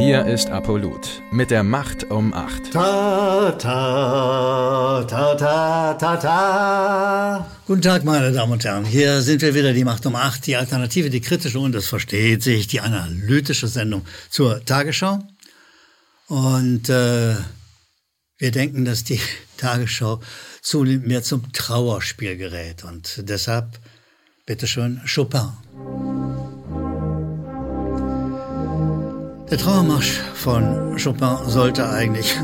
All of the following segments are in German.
Hier ist Apollut mit der Macht um 8. Ta, ta, ta, ta, ta, ta. Guten Tag, meine Damen und Herren. Hier sind wir wieder, die Macht um 8, die Alternative, die kritische und es versteht sich, die analytische Sendung zur Tagesschau. Und äh, wir denken, dass die Tagesschau zunehmend mehr zum Trauerspiel gerät. Und deshalb, bitteschön, Chopin. Der Trauermarsch von Chopin sollte eigentlich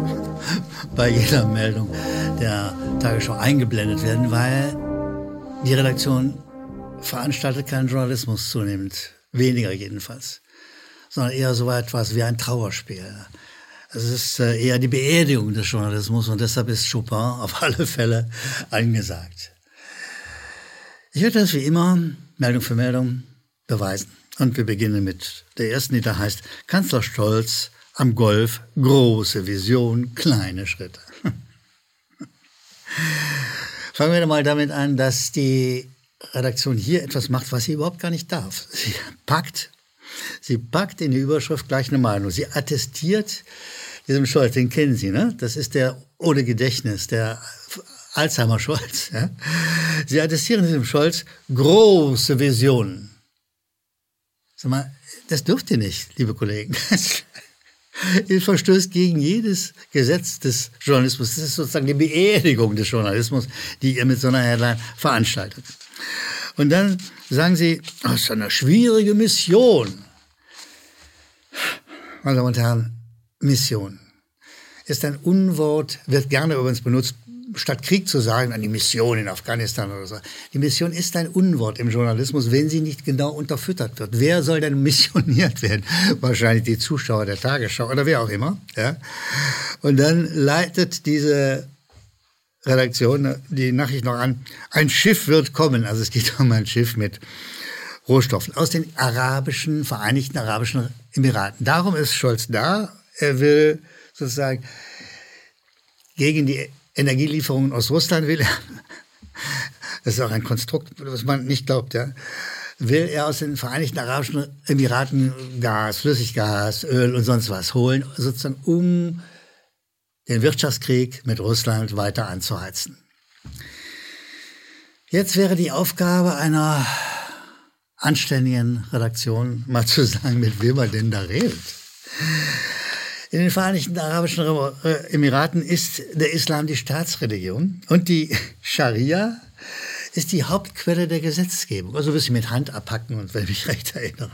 bei jeder Meldung der Tagesschau eingeblendet werden, weil die Redaktion veranstaltet keinen Journalismus zunehmend, weniger jedenfalls, sondern eher so etwas wie ein Trauerspiel. Es ist äh, eher die Beerdigung des Journalismus und deshalb ist Chopin auf alle Fälle angesagt. Ich werde das wie immer, Meldung für Meldung, beweisen. Und wir beginnen mit der ersten, die da heißt Kanzler Stolz am Golf, große Vision, kleine Schritte. Fangen wir mal damit an, dass die Redaktion hier etwas macht, was sie überhaupt gar nicht darf. Sie packt, sie packt in die Überschrift gleich eine Meinung. Sie attestiert diesem Scholz, den kennen Sie, ne? Das ist der ohne Gedächtnis, der Alzheimer-Scholz. Ja? Sie attestieren diesem Scholz große Visionen. Mal, das dürft ihr nicht, liebe Kollegen. ihr verstößt gegen jedes Gesetz des Journalismus. Das ist sozusagen die Beerdigung des Journalismus, die ihr mit so einer Headline veranstaltet. Und dann sagen sie, das ist eine schwierige Mission. Meine Damen und Herren, Mission ist ein Unwort, wird gerne übrigens benutzt, statt Krieg zu sagen, an die Mission in Afghanistan oder so. Die Mission ist ein Unwort im Journalismus, wenn sie nicht genau unterfüttert wird. Wer soll denn missioniert werden? Wahrscheinlich die Zuschauer der Tagesschau oder wer auch immer. Ja? Und dann leitet diese Redaktion die Nachricht noch an, ein Schiff wird kommen. Also es geht um ein Schiff mit Rohstoffen aus den arabischen, Vereinigten Arabischen Emiraten. Darum ist Scholz da. Er will sozusagen gegen die Energielieferungen aus Russland will er, das ist auch ein Konstrukt, was man nicht glaubt, ja, will er aus den Vereinigten Arabischen Emiraten Gas, Flüssiggas, Öl und sonst was holen, sozusagen um den Wirtschaftskrieg mit Russland weiter anzuheizen. Jetzt wäre die Aufgabe einer anständigen Redaktion, mal zu sagen, mit wem man denn da redet. In den Vereinigten Arabischen äh, Emiraten ist der Islam die Staatsreligion und die Scharia ist die Hauptquelle der Gesetzgebung. Also ein bisschen mit Hand abhacken und wenn ich mich recht erinnere.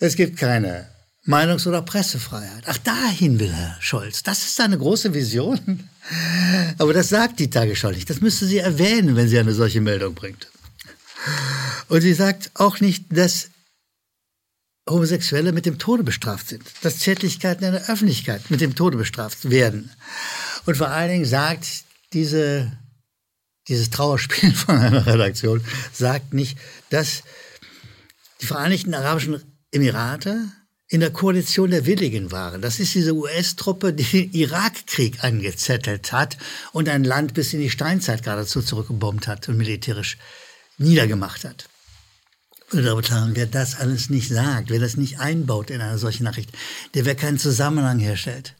Es gibt keine Meinungs- oder Pressefreiheit. Ach, dahin will Herr Scholz. Das ist seine große Vision. Aber das sagt die Tagesschau nicht. Das müsste sie erwähnen, wenn sie eine solche Meldung bringt. Und sie sagt auch nicht, dass Homosexuelle mit dem Tode bestraft sind, dass Zärtlichkeiten in der Öffentlichkeit mit dem Tode bestraft werden. Und vor allen Dingen sagt diese, dieses Trauerspiel von einer Redaktion, sagt nicht, dass die Vereinigten Arabischen Emirate in der Koalition der Willigen waren. Das ist diese US-Truppe, die den Irakkrieg angezettelt hat und ein Land bis in die Steinzeit geradezu zurückgebombt hat und militärisch niedergemacht hat. Damen wer das alles nicht sagt, wer das nicht einbaut in eine solche Nachricht, der wer keinen Zusammenhang herstellt,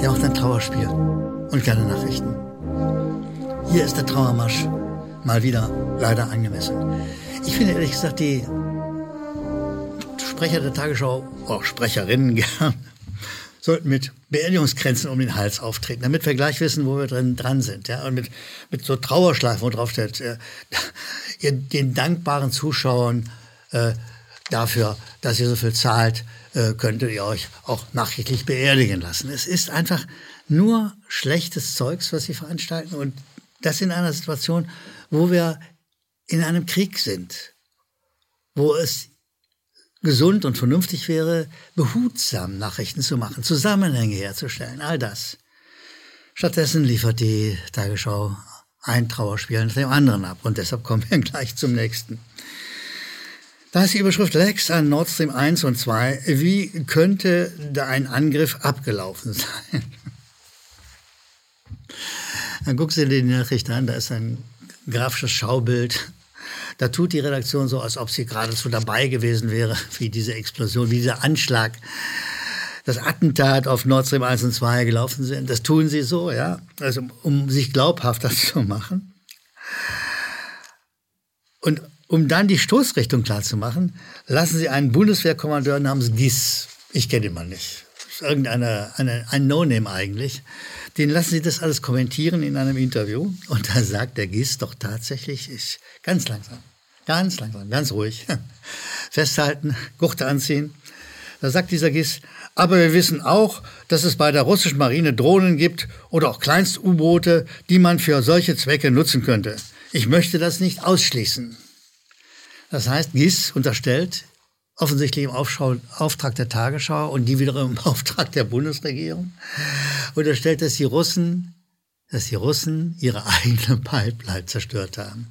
der macht ein Trauerspiel und keine Nachrichten. Hier ist der Trauermarsch mal wieder leider angemessen. Ich finde ehrlich gesagt die Sprecher der Tagesschau, auch Sprecherinnen gern, sollten mit Beerdigungskränzen um den Hals auftreten, damit wir gleich wissen, wo wir drin dran sind. Ja? Und mit, mit so Trauerschleifen, wo drauf steht, äh, den dankbaren Zuschauern äh, dafür, dass ihr so viel zahlt, äh, könntet ihr euch auch nachrichtlich beerdigen lassen. Es ist einfach nur schlechtes Zeugs, was sie veranstalten. Und das in einer Situation, wo wir in einem Krieg sind, wo es gesund und vernünftig wäre, behutsam Nachrichten zu machen, Zusammenhänge herzustellen, all das. Stattdessen liefert die Tagesschau ein Trauerspiel nach dem anderen ab und deshalb kommen wir gleich zum nächsten. Da ist die Überschrift Lex an Nord Stream 1 und 2. Wie könnte da ein Angriff abgelaufen sein? Dann guckst du dir die Nachricht an, da ist ein grafisches Schaubild Da tut die Redaktion so, als ob sie geradezu dabei gewesen wäre, wie diese Explosion, wie dieser Anschlag, das Attentat auf Nord Stream 1 und 2 gelaufen sind. Das tun sie so, ja, also um sich glaubhafter zu machen. Und um dann die Stoßrichtung klarzumachen, lassen sie einen Bundeswehrkommandeur namens Giss, ich kenne ihn mal nicht, ist eine, ein No-Name eigentlich, den lassen sie das alles kommentieren in einem Interview. Und da sagt der Giss doch tatsächlich, ich, ganz langsam, ganz langsam, ganz ruhig, festhalten, Gurte anziehen. Da sagt dieser Giss, aber wir wissen auch, dass es bei der russischen Marine Drohnen gibt oder auch Kleinst-U-Boote, die man für solche Zwecke nutzen könnte. Ich möchte das nicht ausschließen. Das heißt, Gies unterstellt, offensichtlich im Aufschau, Auftrag der Tagesschau und die wiederum im Auftrag der Bundesregierung, unterstellt, dass die Russen, dass die Russen ihre eigene Pipeline zerstört haben.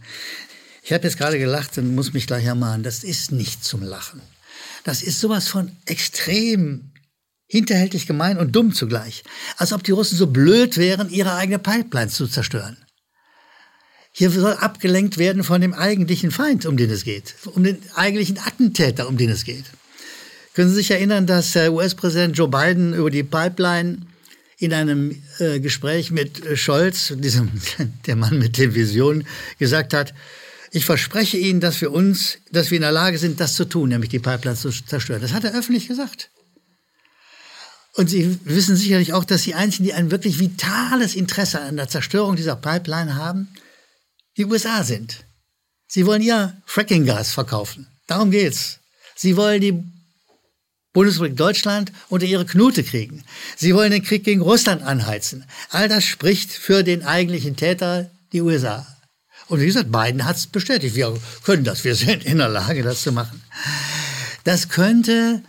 Ich habe jetzt gerade gelacht und muss mich gleich ermahnen, das ist nicht zum Lachen. Das ist sowas von extrem hinterhältig gemein und dumm zugleich. Als ob die Russen so blöd wären, ihre eigene Pipeline zu zerstören. Hier soll abgelenkt werden von dem eigentlichen Feind, um den es geht, um den eigentlichen Attentäter, um den es geht. Können Sie sich erinnern, dass US-Präsident Joe Biden über die Pipeline in einem äh, Gespräch mit äh, Scholz, diesem, der Mann mit den Visionen, gesagt hat, ich verspreche Ihnen, dass wir uns, dass wir in der Lage sind, das zu tun, nämlich die Pipeline zu zerstören. Das hat er öffentlich gesagt. Und Sie wissen sicherlich auch, dass die Einzigen, die ein wirklich vitales Interesse an der Zerstörung dieser Pipeline haben, die USA sind. Sie wollen ihr Frackinggas verkaufen. Darum geht's. Sie wollen die Bundesrepublik Deutschland unter ihre Knute kriegen. Sie wollen den Krieg gegen Russland anheizen. All das spricht für den eigentlichen Täter, die USA. Und wie gesagt, Biden hat es bestätigt. Wir können das. Wir sind in der Lage, das zu machen. Das könnte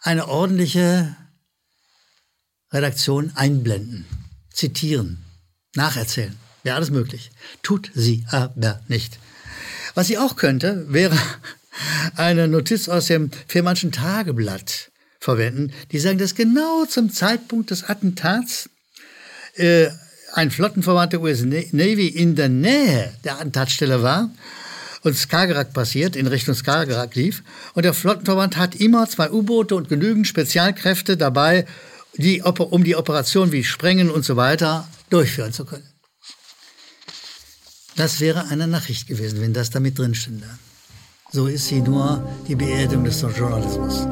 eine ordentliche Redaktion einblenden, zitieren, nacherzählen. Wäre alles möglich. Tut sie aber nicht. Was sie auch könnte, wäre eine Notiz aus dem Firmanschen Tageblatt verwenden, die sagen, dass genau zum Zeitpunkt des Attentats äh, ein Flottenverband der US Navy in der Nähe der Attentatstelle war und Skagerrak passiert, in Richtung Skagerrak lief. Und der Flottenverband hat immer zwei U-Boote und genügend Spezialkräfte dabei, die, um die Operation wie Sprengen und so weiter durchführen zu können. Das wäre eine Nachricht gewesen, wenn das damit drin stünde. So ist sie nur die Beerdigung des Journalismus.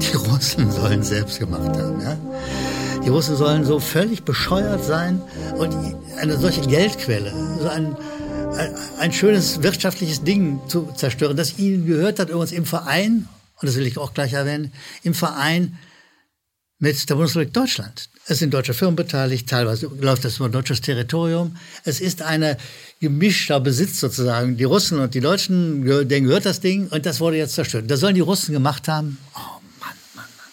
Die Russen sollen selbst gemacht haben. Ja? Die Russen sollen so völlig bescheuert sein und eine solche Geldquelle, so ein, ein schönes wirtschaftliches Ding zu zerstören, das ihnen gehört hat, übrigens im Verein, und das will ich auch gleich erwähnen, im Verein mit der Bundesrepublik Deutschland. Es sind deutsche Firmen beteiligt, teilweise läuft das über deutsches Territorium. Es ist eine gemischter Besitz sozusagen. Die Russen und die Deutschen, denen gehört das Ding und das wurde jetzt zerstört. Das sollen die Russen gemacht haben. Oh Mann, Mann, Mann.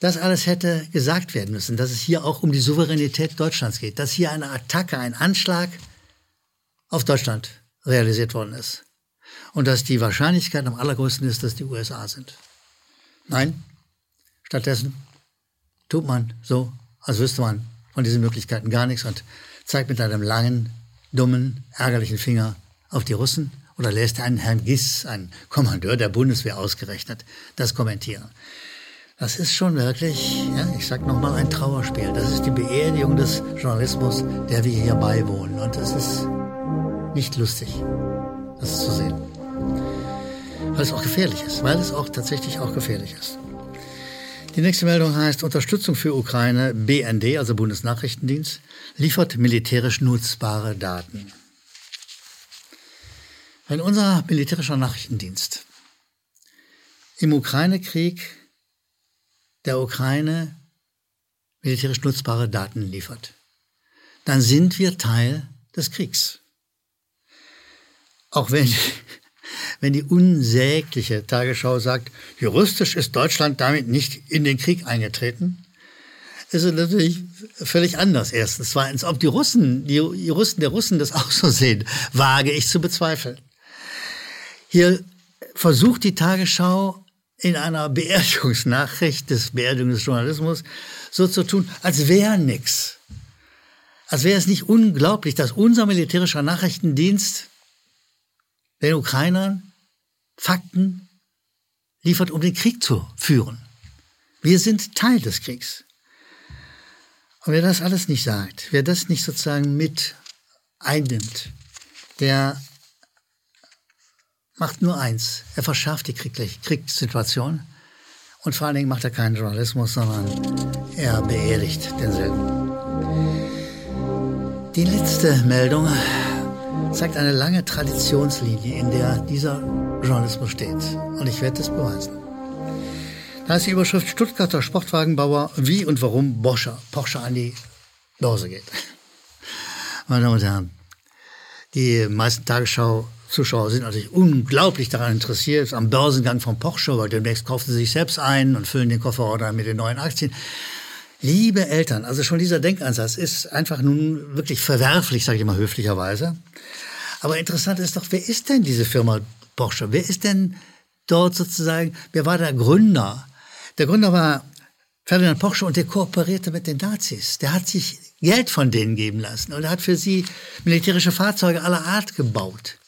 Das alles hätte gesagt werden müssen, dass es hier auch um die Souveränität Deutschlands geht, dass hier eine Attacke, ein Anschlag auf Deutschland realisiert worden ist. Und dass die Wahrscheinlichkeit am allergrößten ist, dass die USA sind. Nein, Stattdessen tut man so, als wüsste man von diesen Möglichkeiten gar nichts und zeigt mit einem langen, dummen, ärgerlichen Finger auf die Russen oder lässt einen Herrn Giss, einen Kommandeur der Bundeswehr ausgerechnet, das kommentieren. Das ist schon wirklich, ja, ich sag nochmal, ein Trauerspiel. Das ist die Beerdigung des Journalismus, der wir hier beiwohnen. Und es ist nicht lustig, das zu sehen. Weil es auch gefährlich ist, weil es auch tatsächlich auch gefährlich ist. Die nächste Meldung heißt Unterstützung für Ukraine. BND, also Bundesnachrichtendienst, liefert militärisch nutzbare Daten. Wenn unser militärischer Nachrichtendienst im Ukraine-Krieg der Ukraine militärisch nutzbare Daten liefert, dann sind wir Teil des Kriegs. Auch wenn wenn die unsägliche Tagesschau sagt, juristisch ist Deutschland damit nicht in den Krieg eingetreten, ist es natürlich völlig anders. Erstens. Zweitens, ob die Russen, die Juristen der Russen das auch so sehen, wage ich zu bezweifeln. Hier versucht die Tagesschau in einer Beerdigungsnachricht des Beerdigungsjournalismus so zu tun, als wäre nichts. Als wäre es nicht unglaublich, dass unser militärischer Nachrichtendienst den Ukrainern Fakten liefert, um den Krieg zu führen. Wir sind Teil des Kriegs. Und wer das alles nicht sagt, wer das nicht sozusagen mit einnimmt, der macht nur eins. Er verschärft die Kriegssituation und vor allen Dingen macht er keinen Journalismus, sondern er beerdigt denselben. Die letzte Meldung zeigt eine lange Traditionslinie, in der dieser Journalismus steht. Und ich werde das beweisen. Da ist die Überschrift Stuttgarter Sportwagenbauer, wie und warum Porsche, Porsche an die Börse geht. Meine Damen und Herren, die meisten Tagesschau-Zuschauer sind natürlich unglaublich daran interessiert, am Börsengang von Porsche, weil demnächst kaufen sie sich selbst ein und füllen den Kofferorder mit den neuen Aktien. Liebe Eltern, also schon dieser Denkansatz ist einfach nun wirklich verwerflich, sage ich mal höflicherweise. Aber interessant ist doch, wer ist denn diese Firma Porsche? Wer ist denn dort sozusagen, wer war der Gründer? Der Gründer war Ferdinand Porsche und der kooperierte mit den Nazis. Der hat sich Geld von denen geben lassen und er hat für sie militärische Fahrzeuge aller Art gebaut.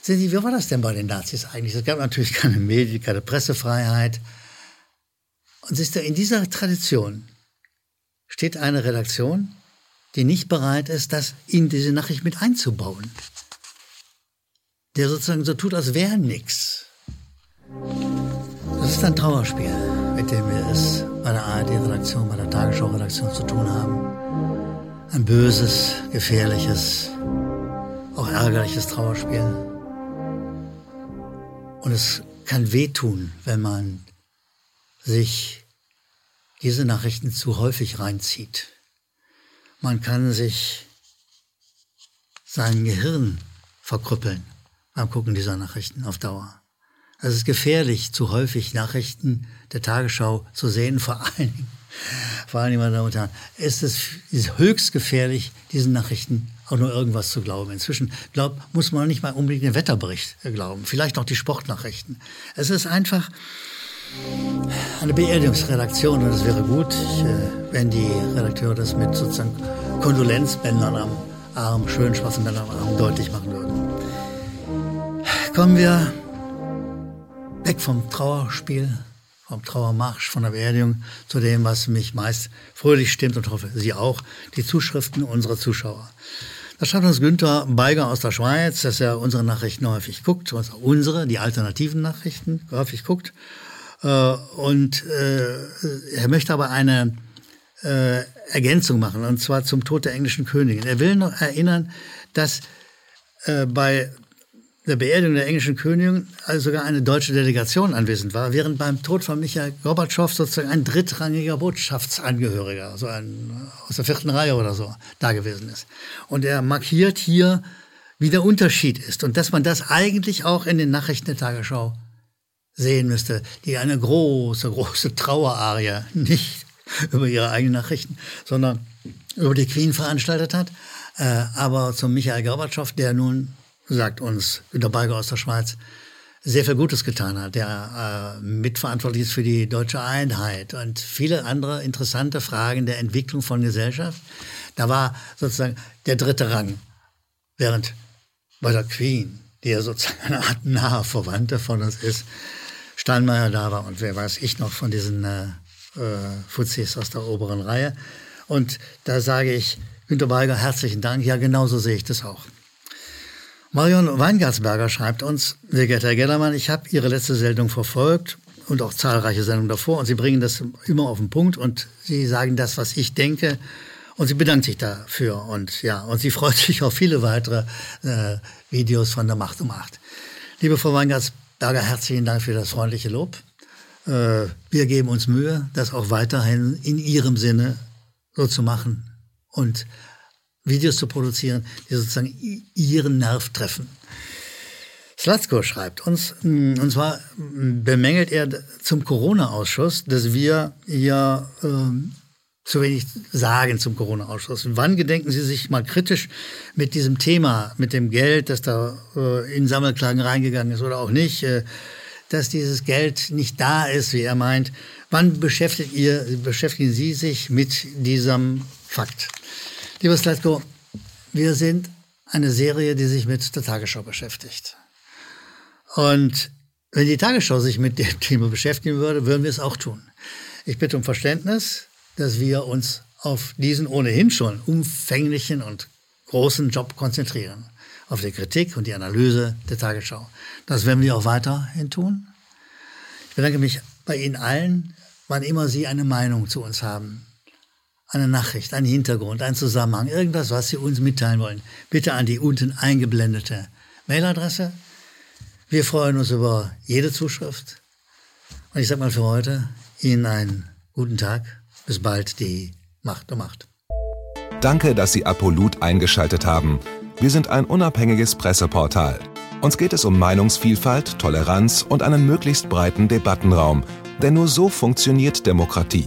Sehen Sie, wie war das denn bei den Nazis eigentlich? Es gab natürlich keine Medien, keine Pressefreiheit. Und siehst du, in dieser Tradition steht eine Redaktion, die nicht bereit ist, das in diese Nachricht mit einzubauen. Der sozusagen so tut, als wäre nichts. Das ist ein Trauerspiel, mit dem wir es bei der ARD-Redaktion, bei der Tagesschau-Redaktion zu tun haben. Ein böses, gefährliches, auch ärgerliches Trauerspiel. Und es kann wehtun, wenn man sich diese Nachrichten zu häufig reinzieht. Man kann sich sein Gehirn verkrüppeln beim Gucken dieser Nachrichten auf Dauer. Es ist gefährlich, zu häufig Nachrichten der Tagesschau zu sehen, vor allen Dingen, vor allen Dingen, meine Damen und Herren, ist es ist höchst gefährlich, diesen Nachrichten auch nur irgendwas zu glauben. Inzwischen glaub, muss man nicht mal unbedingt den Wetterbericht glauben, vielleicht noch die Sportnachrichten. Es ist einfach, eine Beerdigungsredaktion und es wäre gut, äh, wenn die Redakteure das mit sozusagen Kondolenzbändern am Arm, schönen schwarzen Bändern am Arm deutlich machen würden. Kommen wir weg vom Trauerspiel, vom Trauermarsch, von der Beerdigung zu dem, was mich meist fröhlich stimmt und hoffe, Sie auch, die Zuschriften unserer Zuschauer. Da schreibt uns Günther Beiger aus der Schweiz, dass er unsere Nachrichten häufig guckt, also unsere, die alternativen Nachrichten häufig guckt äh, und äh, er möchte aber eine äh, Ergänzung machen, und zwar zum Tod der englischen Königin. Er will noch erinnern, dass bei der Beerdigung der englischen Königin also sogar eine deutsche Delegation anwesend war, während beim Tod von Michael Gorbatschow sozusagen ein drittrangiger Botschaftsangehöriger, also ein, aus der vierten Reihe oder so, da gewesen ist. Und er markiert hier, wie der Unterschied ist und dass man das eigentlich auch in den Nachrichten der Tagesschau sehen müsste, die eine große, große Trauerarie nicht über ihre eigenen Nachrichten, sondern über die Queen veranstaltet hat. Äh, aber zum Michael Gorbatschow, der nun, sagt uns Günter Beiger aus der Schweiz, sehr viel Gutes getan hat, der äh, mitverantwortlich ist für die deutsche Einheit und viele andere interessante Fragen der Entwicklung von Gesellschaft. Da war sozusagen der dritte Rang. Während bei der Queen, die ja sozusagen eine Art nahe Verwandte von uns ist, Steinmeier da war und wer weiß ich noch von diesen äh, äh, Fuzis aus der oberen Reihe. Und da sage ich, Günter Beiger, herzlichen Dank. Ja, genauso sehe ich das auch. Marion Weingartsberger schreibt uns, sehr geehrter Herr Gellermann, ich habe Ihre letzte Sendung verfolgt und auch zahlreiche Sendungen davor und Sie bringen das immer auf den Punkt und Sie sagen das, was ich denke und sie bedankt sich dafür und ja, und sie freut sich auf viele weitere äh, Videos von der Macht um Acht. Liebe Frau Weingartsberger, Berger, herzlichen Dank für das freundliche Lob. Äh, wir geben uns Mühe, das auch weiterhin in Ihrem Sinne so zu machen und Videos zu produzieren, die sozusagen Ihren Nerv treffen. Slatzko schreibt uns, mm, und zwar bemängelt er zum Corona-Ausschuss, dass wir hier ähm, zu wenig sagen zum Corona-Ausschuss. Wann gedenken Sie sich mal kritisch mit diesem Thema, mit dem Geld, das da äh, in Sammelklagen reingegangen ist oder auch nicht, äh, dass dieses Geld nicht da ist, wie er meint? Wann beschäftigt ihr, beschäftigen Sie sich mit diesem Fakt? Lieber Slatko, wir sind eine Serie, die sich mit der Tagesschau beschäftigt. Und wenn die Tagesschau sich mit dem Thema beschäftigen würde, würden wir es auch tun. Ich bitte um Verständnis, dass wir uns auf diesen ohnehin schon umfänglichen und großen Job konzentrieren. Auf die Kritik und die Analyse der Tagesschau. Das werden wir auch weiterhin tun. Ich bedanke mich bei Ihnen allen, wann immer Sie eine Meinung zu uns haben. Eine Nachricht, einen Hintergrund, einen Zusammenhang, irgendwas, was Sie uns mitteilen wollen. Bitte an die unten eingeblendete Mailadresse. Wir freuen uns über jede Zuschrift. Und ich sage mal für heute Ihnen einen guten Tag. Bis bald, die Macht um Macht. Danke, dass Sie Apolut eingeschaltet haben. Wir sind ein unabhängiges Presseportal. Uns geht es um Meinungsvielfalt, Toleranz und einen möglichst breiten Debattenraum, denn nur so funktioniert Demokratie.